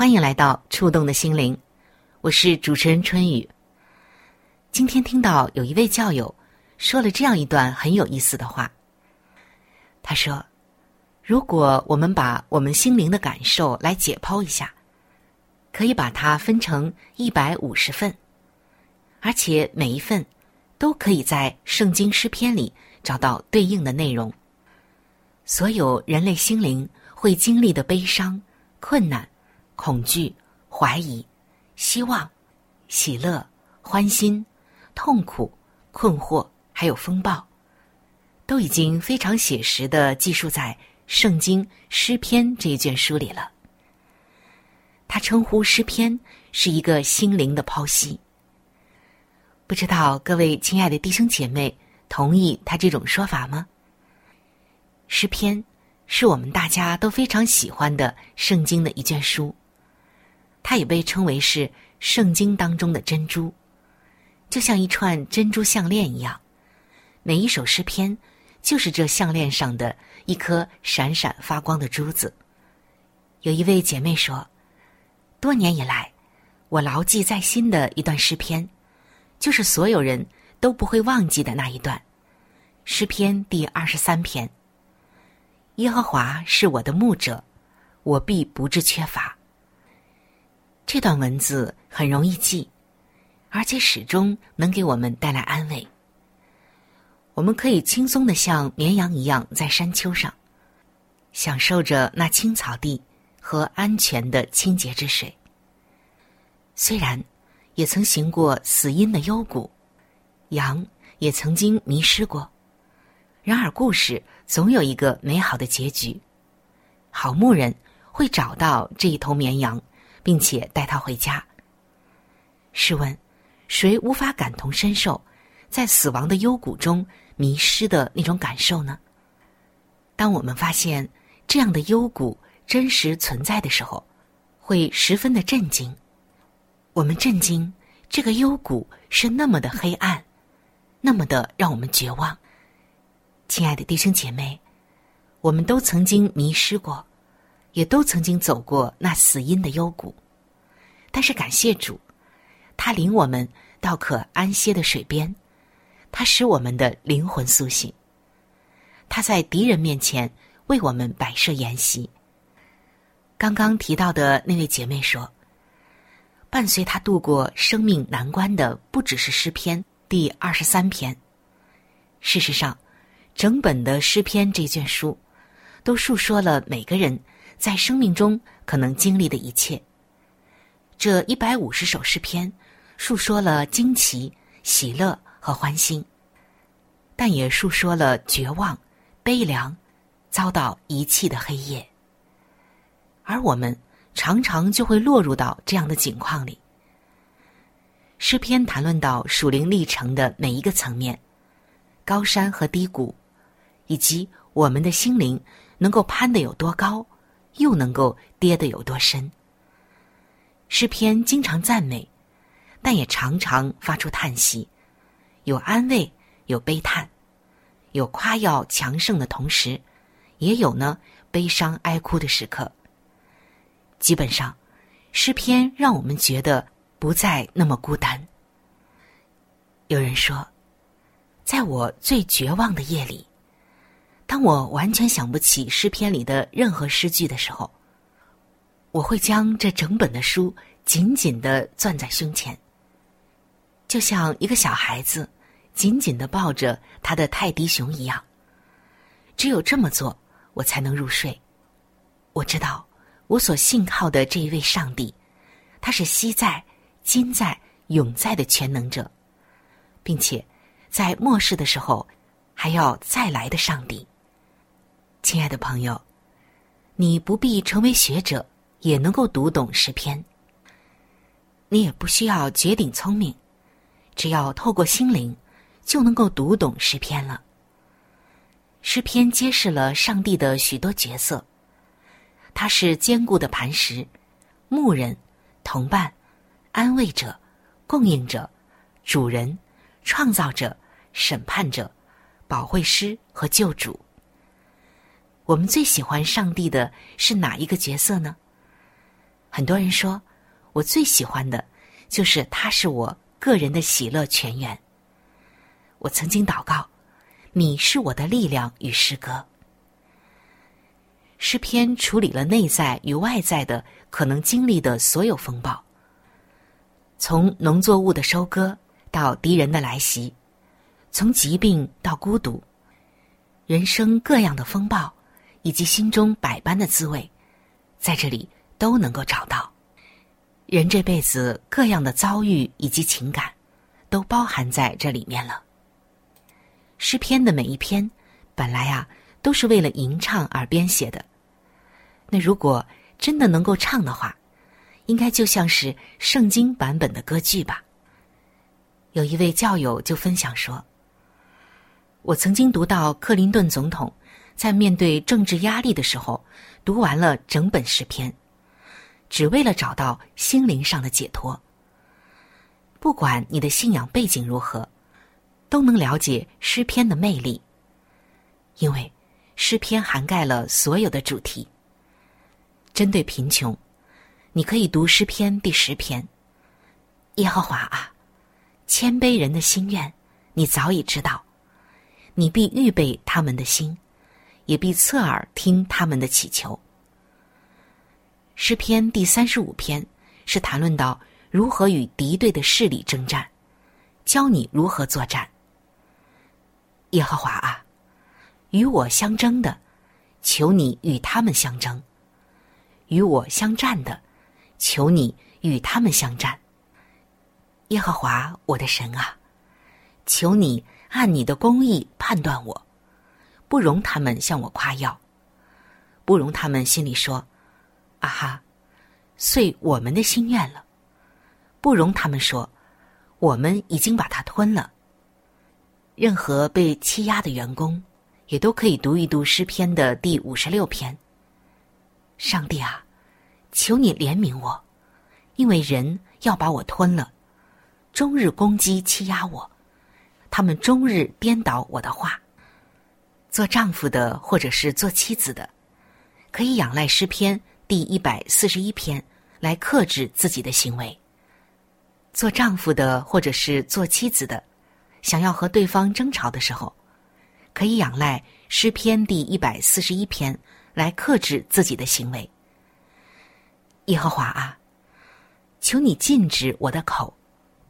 欢迎来到触动的心灵，我是主持人春雨。今天听到有一位教友说了这样一段很有意思的话。他说：“如果我们把我们心灵的感受来解剖一下，可以把它分成一百五十份，而且每一份都可以在圣经诗篇里找到对应的内容。所有人类心灵。”会经历的悲伤、困难、恐惧、怀疑、希望、喜乐、欢欣、痛苦、困惑，还有风暴，都已经非常写实的记述在《圣经·诗篇》这一卷书里了。他称呼诗篇是一个心灵的剖析。不知道各位亲爱的弟兄姐妹同意他这种说法吗？诗篇。是我们大家都非常喜欢的圣经的一卷书，它也被称为是圣经当中的珍珠，就像一串珍珠项链一样。每一首诗篇就是这项链上的一颗闪闪发光的珠子。有一位姐妹说，多年以来，我牢记在心的一段诗篇，就是所有人都不会忘记的那一段，诗篇第二十三篇。耶和华是我的牧者，我必不致缺乏。这段文字很容易记，而且始终能给我们带来安慰。我们可以轻松的像绵羊一样在山丘上，享受着那青草地和安全的清洁之水。虽然也曾行过死荫的幽谷，羊也曾经迷失过，然而故事。总有一个美好的结局，好牧人会找到这一头绵羊，并且带它回家。试问，谁无法感同身受，在死亡的幽谷中迷失的那种感受呢？当我们发现这样的幽谷真实存在的时候，会十分的震惊。我们震惊这个幽谷是那么的黑暗，那么的让我们绝望。亲爱的弟兄姐妹，我们都曾经迷失过，也都曾经走过那死荫的幽谷。但是感谢主，他领我们到可安歇的水边，他使我们的灵魂苏醒。他在敌人面前为我们摆设筵席。刚刚提到的那位姐妹说，伴随他度过生命难关的不只是诗篇第二十三篇，事实上。整本的诗篇这卷书，都述说了每个人在生命中可能经历的一切。这一百五十首诗篇，述说了惊奇、喜乐和欢欣，但也述说了绝望、悲凉、遭到遗弃的黑夜。而我们常常就会落入到这样的境况里。诗篇谈论到属灵历程的每一个层面，高山和低谷。以及我们的心灵能够攀得有多高，又能够跌得有多深。诗篇经常赞美但也常常发出叹息，有安慰，有悲叹，有夸耀强盛的同时，也有呢悲伤哀哭的时刻。基本上，诗篇让我们觉得不再那么孤单。有人说，在我最绝望的夜里，当我完全想不起诗篇里的任何诗句的时候，我会将这整本的书紧紧的攥在胸前，就像一个小孩子紧紧的抱着他的泰迪熊一样。只有这么做，我才能入睡。我知道，我所信靠的这一位上帝，他是昔在、今在、永在的全能者。并且，在末世的时候，还要再来的上帝。亲爱的朋友，你不必成为学者，也能够读懂诗篇。你也不需要绝顶聪明，只要透过心灵，就能够读懂诗篇了。诗篇揭示了上帝的许多角色，他是坚固的磐石、牧人、同伴、安慰者、供应者、主人。创造者、审判者、保惠师和救主。我们最喜欢上帝的是哪一个角色呢？很多人说，我最喜欢的就是他是我个人的喜乐泉源。我曾经祷告，你是我的力量与诗歌。诗篇处理了内在与外在的可能经历的所有风暴，从农作物的收割。到敌人的来袭，从疾病到孤独，人生各样的风暴，以及心中百般的滋味，在这里都能够找到。人这辈子各样的遭遇以及情感，都包含在这里面了。诗篇的每一篇，本来啊都是为了吟唱而编写的。那如果真的能够唱的话，应该就像是圣经版本的歌剧吧。有一位教友就分享说：“我曾经读到克林顿总统在面对政治压力的时候，读完了整本诗篇，只为了找到心灵上的解脱。不管你的信仰背景如何，都能了解诗篇的魅力，因为诗篇涵盖了所有的主题。针对贫穷，你可以读诗篇第十篇：耶和华啊。”谦卑人的心愿，你早已知道；你必预备他们的心，也必侧耳听他们的祈求。诗篇第三十五篇是谈论到如何与敌对的势力征战，教你如何作战。耶和华啊，与我相争的，求你与他们相争；与我相战的，求你与他们相战。耶和华我的神啊，求你按你的公义判断我，不容他们向我夸耀，不容他们心里说：“啊哈，遂我们的心愿了。”不容他们说：“我们已经把它吞了。”任何被欺压的员工，也都可以读一读诗篇的第五十六篇。上帝啊，求你怜悯我，因为人要把我吞了。终日攻击欺压我，他们终日颠倒我的话。做丈夫的或者是做妻子的，可以仰赖诗篇第一百四十一篇来克制自己的行为。做丈夫的或者是做妻子的，想要和对方争吵的时候，可以仰赖诗篇第一百四十一篇来克制自己的行为。耶和华啊，求你禁止我的口。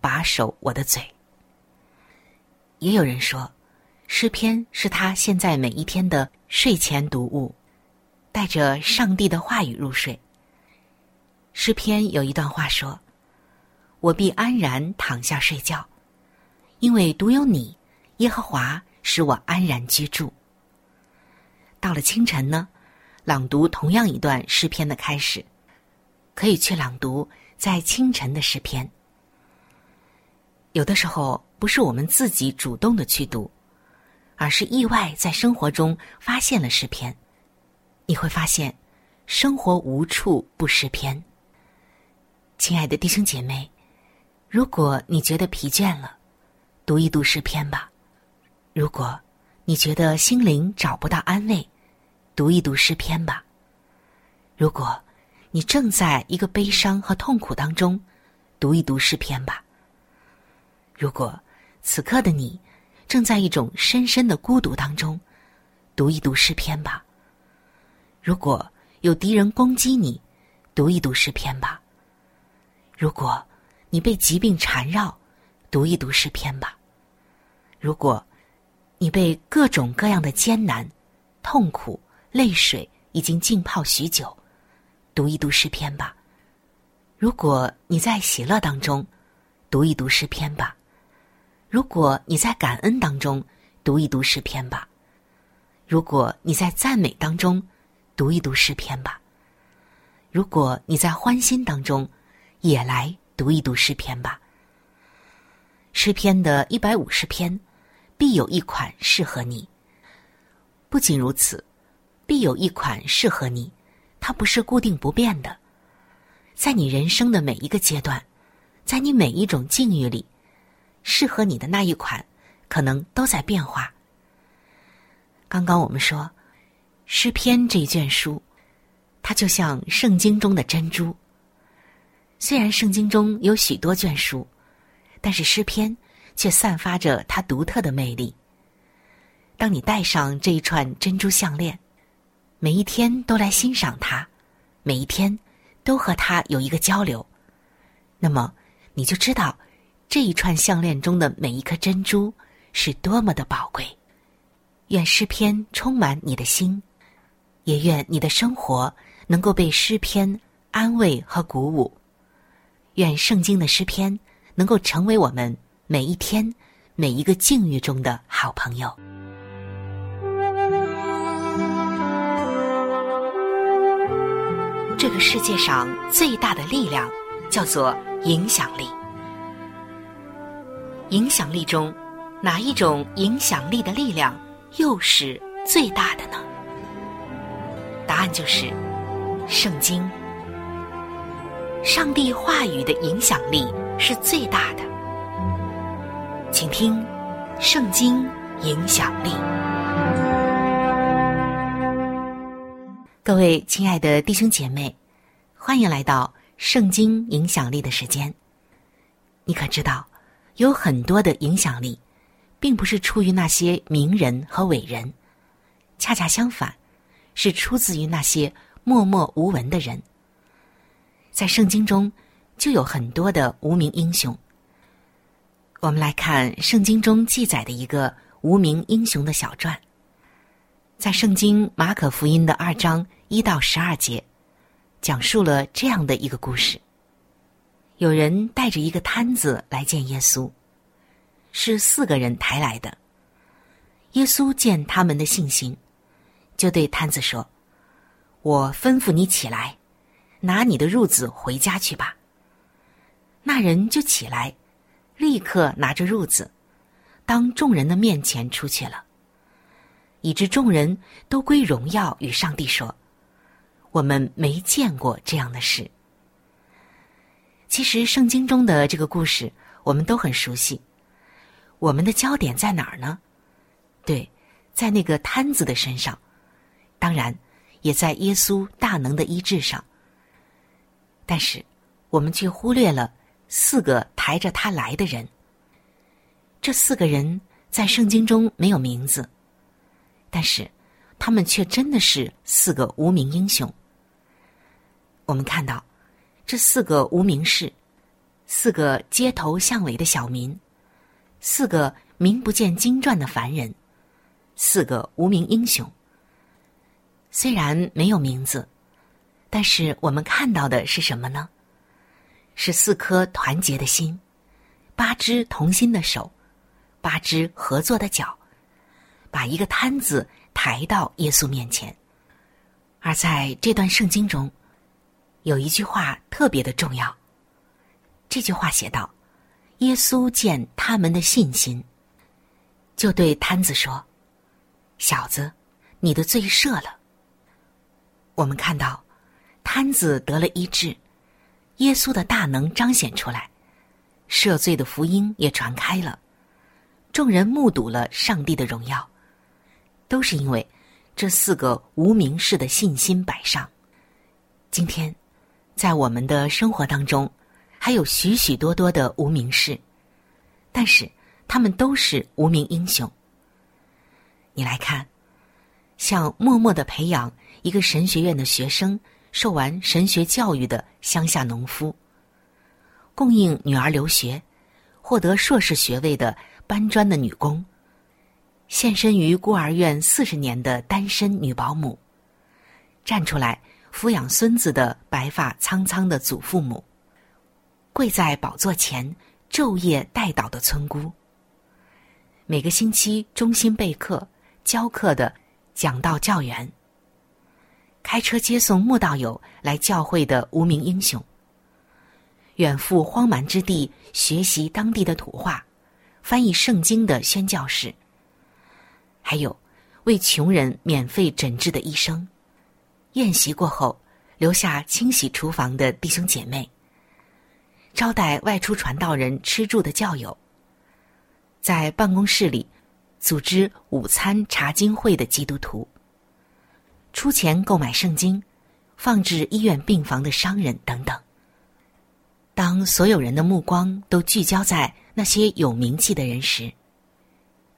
把守我的嘴。也有人说，诗篇是他现在每一天的睡前读物，带着上帝的话语入睡。诗篇有一段话说：“我必安然躺下睡觉，因为独有你，耶和华使我安然居住。”到了清晨呢，朗读同样一段诗篇的开始，可以去朗读在清晨的诗篇。有的时候不是我们自己主动的去读，而是意外在生活中发现了诗篇。你会发现，生活无处不诗篇。亲爱的弟兄姐妹，如果你觉得疲倦了，读一读诗篇吧；如果你觉得心灵找不到安慰，读一读诗篇吧；如果你正在一个悲伤和痛苦当中，读一读诗篇吧；如果此刻的你正在一种深深的孤独当中，读一读诗篇吧；如果有敌人攻击你，读一读诗篇吧；如果。你被疾病缠绕，读一读诗篇吧。如果，你被各种各样的艰难、痛苦、泪水已经浸泡许久，读一读诗篇吧。如果你在喜乐当中，读一读诗篇吧。如果你在感恩当中，读一读诗篇吧。如果你在赞美当中，读一读诗篇吧。如果你在欢心当中，也来。读一读诗篇吧。诗篇的一百五十篇，必有一款适合你。不仅如此，必有一款适合你，它不是固定不变的。在你人生的每一个阶段，在你每一种境遇里，适合你的那一款，可能都在变化。刚刚我们说，诗篇这一卷书，它就像圣经中的珍珠。虽然圣经中有许多卷书，但是诗篇却散发着它独特的魅力。当你戴上这一串珍珠项链，每一天都来欣赏它，每一天都和它有一个交流，那么你就知道这一串项链中的每一颗珍珠是多么的宝贵。愿诗篇充满你的心，也愿你的生活能够被诗篇安慰和鼓舞。愿圣经的诗篇能够成为我们每一天、每一个境遇中的好朋友。这个世界上最大的力量叫做影响力。影响力中，哪一种影响力的力量又是最大的呢？答案就是圣经。上帝话语的影响力是最大的，请听《圣经影响力》。各位亲爱的弟兄姐妹，欢迎来到《圣经影响力》的时间。你可知道，有很多的影响力，并不是出于那些名人和伟人，恰恰相反，是出自于那些默默无闻的人。在圣经中，就有很多的无名英雄。我们来看圣经中记载的一个无名英雄的小传。在圣经马可福音的二章一到十二节，讲述了这样的一个故事：有人带着一个摊子来见耶稣，是四个人抬来的。耶稣见他们的信心，就对摊子说：“我吩咐你起来。”拿你的褥子回家去吧。那人就起来，立刻拿着褥子，当众人的面前出去了，以致众人都归荣耀与上帝说：“我们没见过这样的事。”其实圣经中的这个故事我们都很熟悉。我们的焦点在哪儿呢？对，在那个摊子的身上，当然也在耶稣大能的医治上。但是，我们却忽略了四个抬着他来的人。这四个人在圣经中没有名字，但是他们却真的是四个无名英雄。我们看到，这四个无名氏，四个街头巷尾的小民，四个名不见经传的凡人，四个无名英雄。虽然没有名字。但是我们看到的是什么呢？是四颗团结的心，八只同心的手，八只合作的脚，把一个摊子抬到耶稣面前。而在这段圣经中，有一句话特别的重要。这句话写道：“耶稣见他们的信心，就对摊子说：‘小子，你的罪赦了。’”我们看到。摊子得了医治，耶稣的大能彰显出来，赦罪的福音也传开了，众人目睹了上帝的荣耀，都是因为这四个无名氏的信心摆上。今天，在我们的生活当中，还有许许多多的无名氏，但是他们都是无名英雄。你来看，像默默的培养一个神学院的学生，受完神学教育的乡下农夫。供应女儿留学，获得硕士学位的搬砖的女工，献身于孤儿院四十年的单身女保姆，站出来抚养孙子的白发苍苍的祖父母，跪在宝座前昼夜代祷的村姑，每个星期忠心备课教课的讲道教员，开车接送慕道友来教会的无名英雄。远赴荒蛮之地学习当地的土话，翻译圣经的宣教士，还有为穷人免费诊治的医生，宴席过后留下清洗厨房的弟兄姐妹，招待外出传道人吃住的教友，在办公室里组织午餐查经会的基督徒，出钱购买圣经，放置医院病房的商人等等。当所有人的目光都聚焦在那些有名气的人时，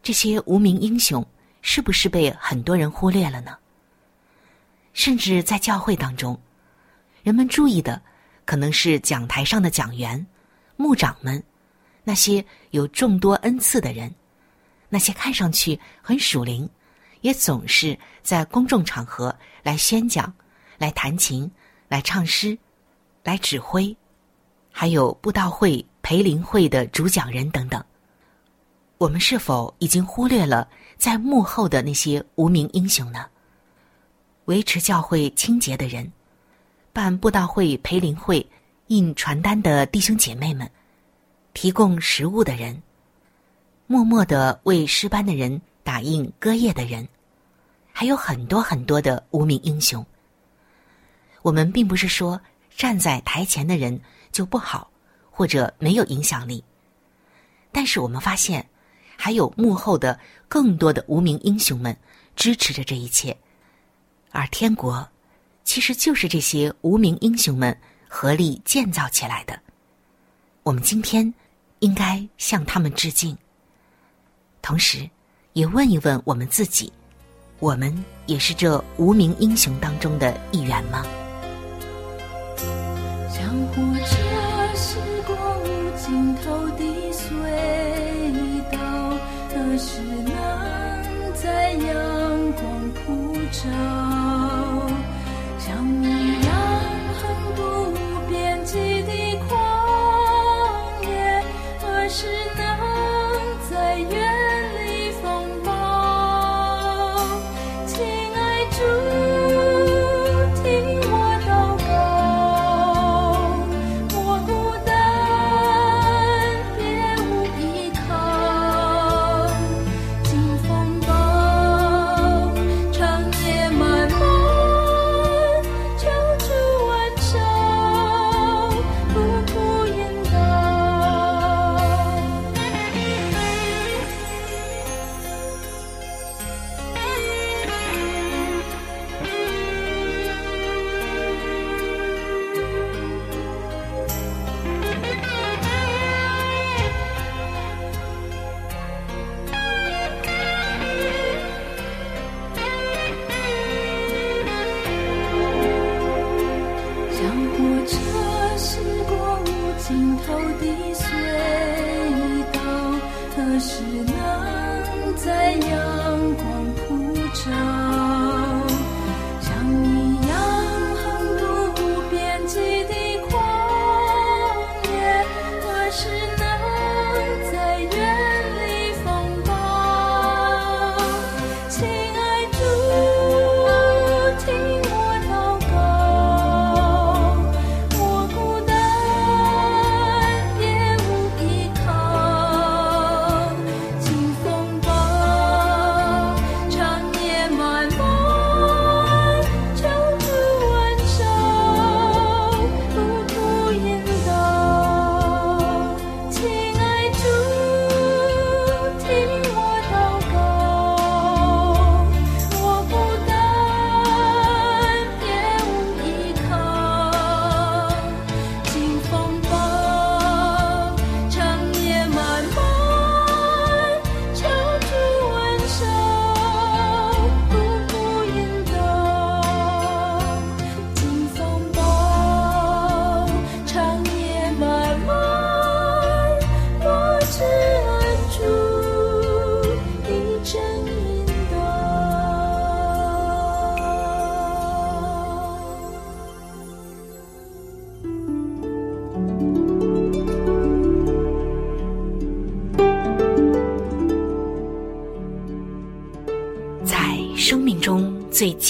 这些无名英雄是不是被很多人忽略了呢？甚至在教会当中，人们注意的可能是讲台上的讲员、牧长们，那些有众多恩赐的人，那些看上去很属灵，也总是在公众场合来宣讲、来弹琴、来唱诗、来指挥。还有布道会、培灵会的主讲人等等，我们是否已经忽略了在幕后的那些无名英雄呢？维持教会清洁的人，办布道会、培灵会、印传单的弟兄姐妹们，提供食物的人，默默的为诗班的人打印歌页的人，还有很多很多的无名英雄。我们并不是说站在台前的人。就不好，或者没有影响力。但是我们发现，还有幕后的更多的无名英雄们支持着这一切，而天国其实就是这些无名英雄们合力建造起来的。我们今天应该向他们致敬，同时也问一问我们自己：我们也是这无名英雄当中的一员吗？江湖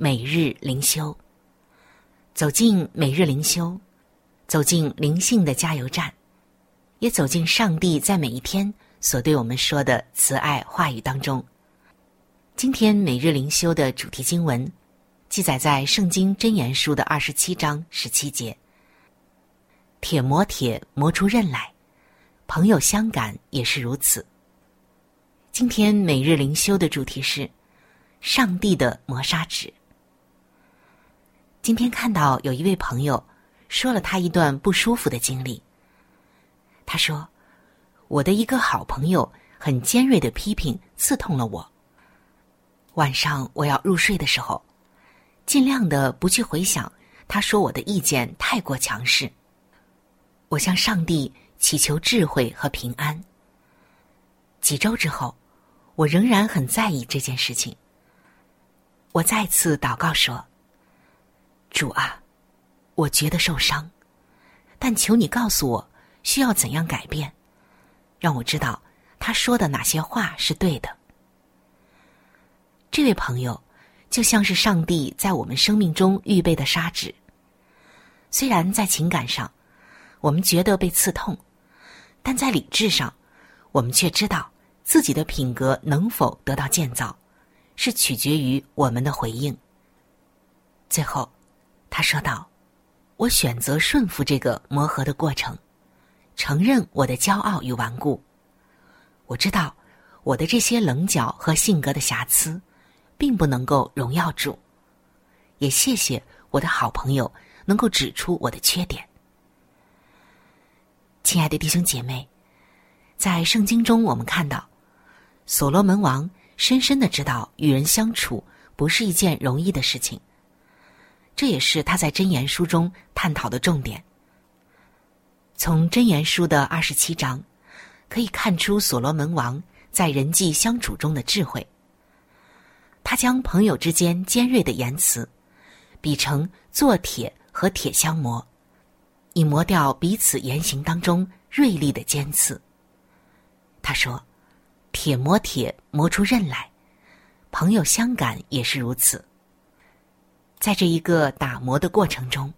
每日灵修。走进每日灵修，走进灵性的加油站，也走进上帝在每一天所对我们说的慈爱话语当中。今天每日灵修的主题经文，记载在《圣经真言书》的二十七章十七节：“铁磨铁，磨出刃来；朋友相感也是如此。”今天每日灵修的主题是“上帝的磨砂纸”。今天看到有一位朋友说了他一段不舒服的经历。他说：“我的一个好朋友很尖锐的批评刺痛了我。晚上我要入睡的时候，尽量的不去回想他说我的意见太过强势。我向上帝祈求智慧和平安。几周之后。”我仍然很在意这件事情。我再次祷告说：“主啊，我觉得受伤，但求你告诉我需要怎样改变，让我知道他说的哪些话是对的。”这位朋友就像是上帝在我们生命中预备的砂纸，虽然在情感上我们觉得被刺痛，但在理智上我们却知道。自己的品格能否得到建造，是取决于我们的回应。最后，他说道：“我选择顺服这个磨合的过程，承认我的骄傲与顽固。我知道我的这些棱角和性格的瑕疵，并不能够荣耀主。也谢谢我的好朋友能够指出我的缺点。”亲爱的弟兄姐妹，在圣经中我们看到。所罗门王深深的知道与人相处不是一件容易的事情，这也是他在真言书中探讨的重点。从真言书的二十七章，可以看出所罗门王在人际相处中的智慧。他将朋友之间尖锐的言辞，比成做铁和铁相磨，以磨掉彼此言行当中锐利的尖刺。他说。铁磨铁，磨出刃来；朋友相感也是如此。在这一个打磨的过程中，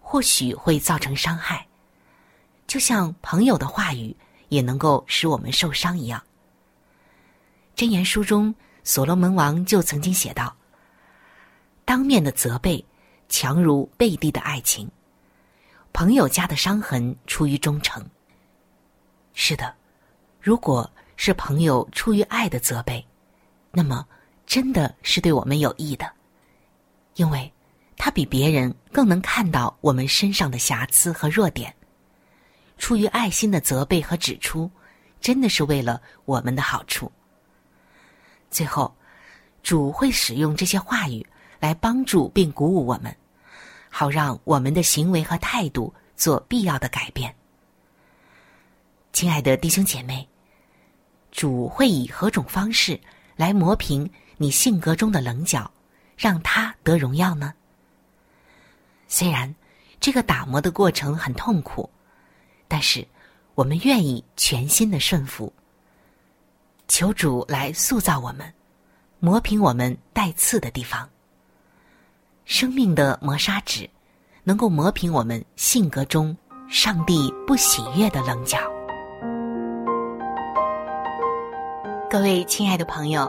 或许会造成伤害，就像朋友的话语也能够使我们受伤一样。箴言书中，所罗门王就曾经写道：“当面的责备，强如背地的爱情；朋友家的伤痕，出于忠诚。”是的，如果。是朋友出于爱的责备，那么真的是对我们有益的，因为他比别人更能看到我们身上的瑕疵和弱点。出于爱心的责备和指出，真的是为了我们的好处。最后，主会使用这些话语来帮助并鼓舞我们，好让我们的行为和态度做必要的改变。亲爱的弟兄姐妹。主会以何种方式来磨平你性格中的棱角，让他得荣耀呢？虽然这个打磨的过程很痛苦，但是我们愿意全心的顺服，求主来塑造我们，磨平我们带刺的地方。生命的磨砂纸，能够磨平我们性格中上帝不喜悦的棱角。各位亲爱的朋友，